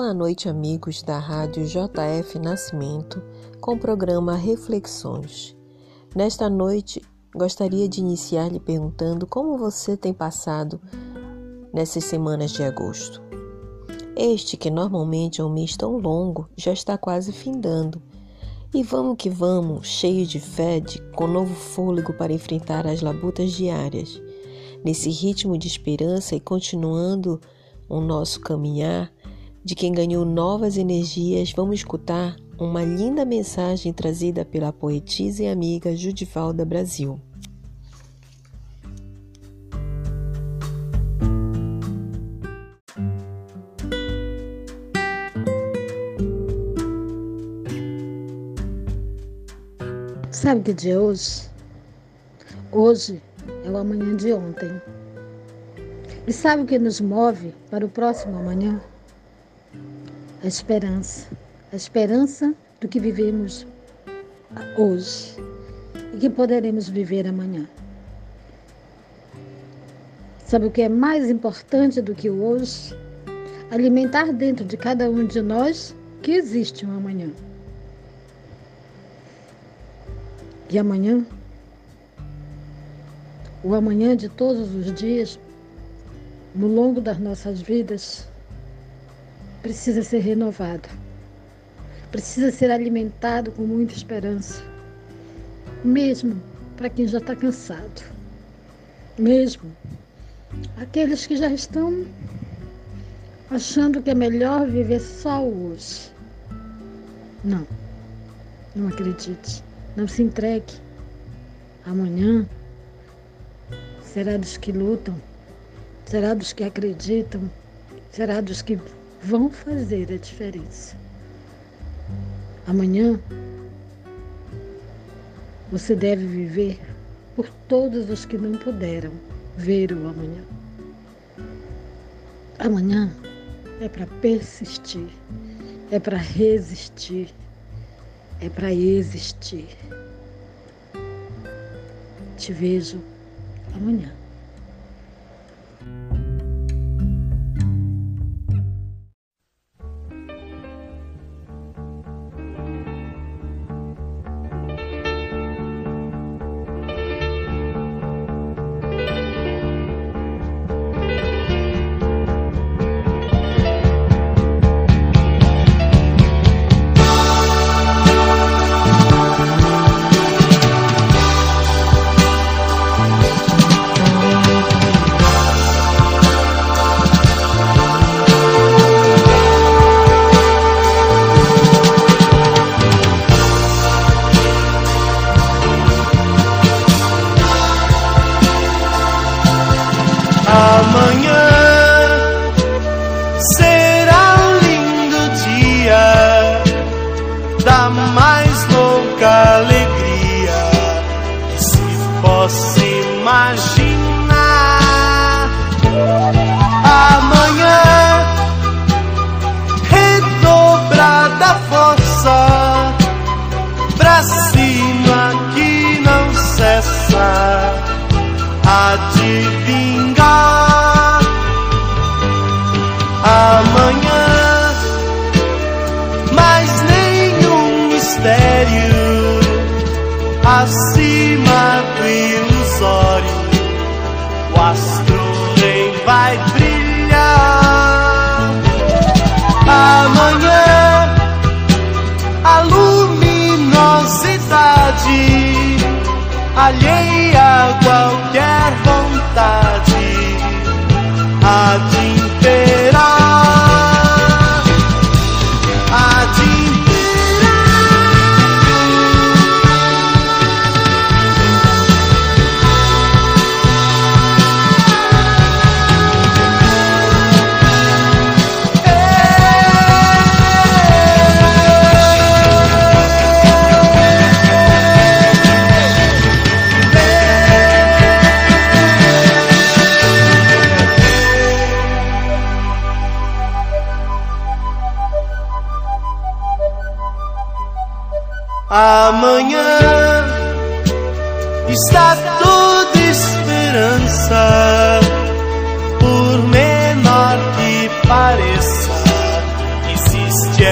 Boa noite, amigos da Rádio JF Nascimento, com o programa Reflexões. Nesta noite, gostaria de iniciar lhe perguntando como você tem passado nessas semanas de agosto. Este, que normalmente é um mês tão longo, já está quase findando. E vamos que vamos, cheio de fé, de, com novo fôlego para enfrentar as labutas diárias. Nesse ritmo de esperança e continuando o nosso caminhar, de quem ganhou novas energias, vamos escutar uma linda mensagem trazida pela poetisa e amiga Judivalda Brasil. Sabe que dia é hoje? Hoje é o amanhã de ontem. E sabe o que nos move para o próximo amanhã? A esperança, a esperança do que vivemos hoje e que poderemos viver amanhã. Sabe o que é mais importante do que o hoje? Alimentar dentro de cada um de nós que existe um amanhã. E amanhã, o amanhã de todos os dias, no longo das nossas vidas, precisa ser renovado, precisa ser alimentado com muita esperança, mesmo para quem já está cansado, mesmo aqueles que já estão achando que é melhor viver só hoje. Não, não acredite, não se entregue. Amanhã será dos que lutam, será dos que acreditam, será dos que vão fazer a diferença. Amanhã você deve viver por todos os que não puderam ver o amanhã. Amanhã é para persistir, é para resistir, é para existir. Te vejo amanhã.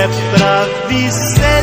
é pra dizer.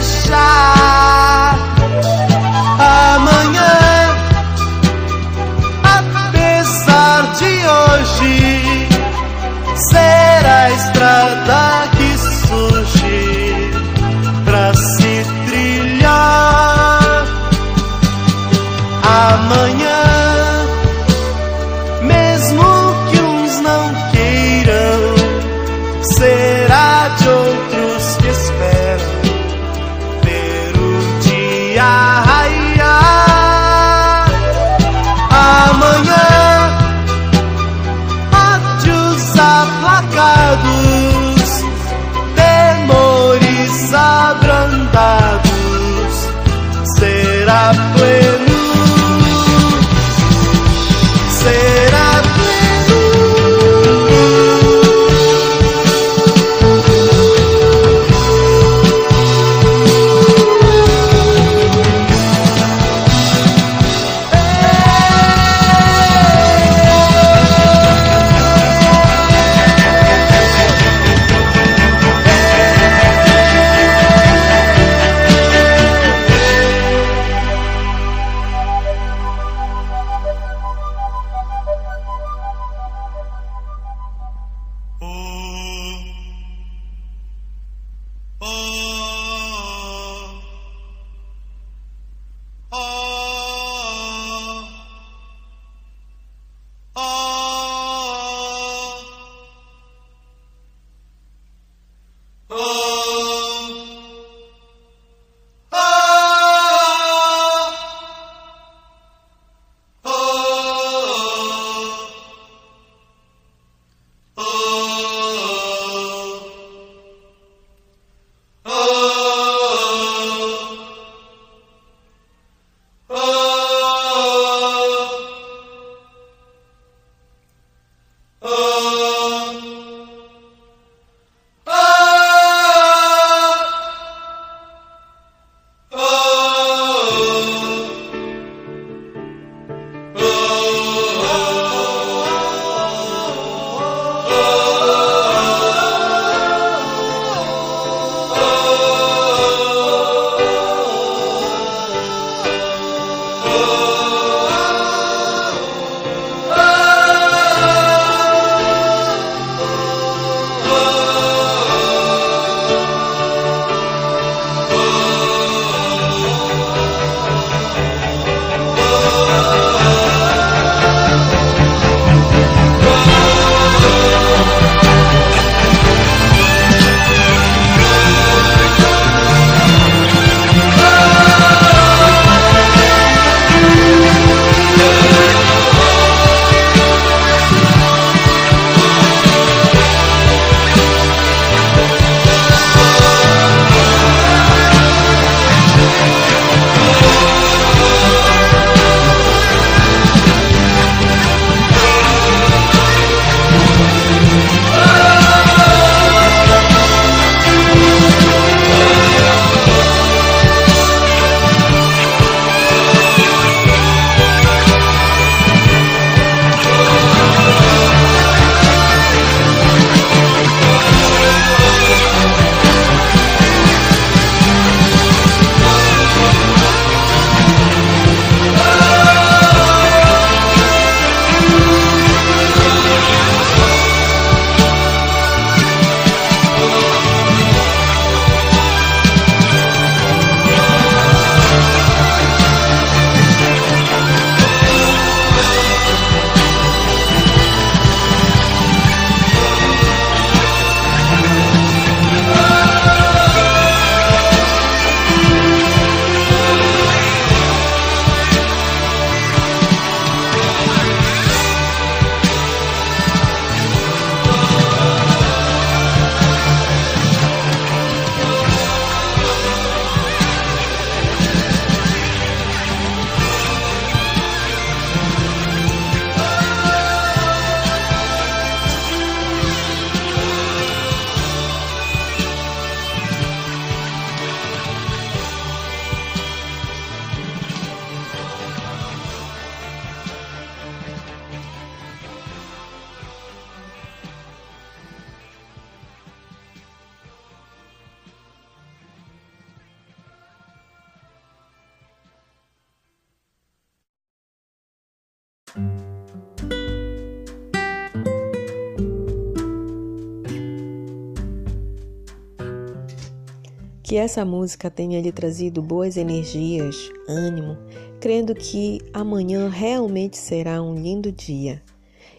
Que essa música tenha lhe trazido boas energias, ânimo, crendo que amanhã realmente será um lindo dia.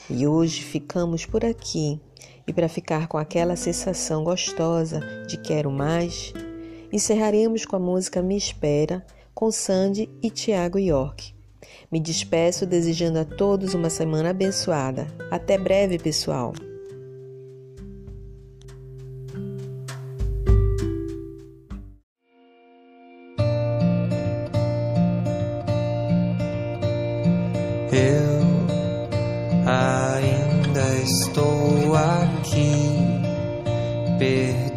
E hoje ficamos por aqui. E para ficar com aquela sensação gostosa de quero mais, encerraremos com a música Me Espera, com Sandy e Tiago York. Me despeço desejando a todos uma semana abençoada. Até breve, pessoal! Eu ainda estou aqui perdido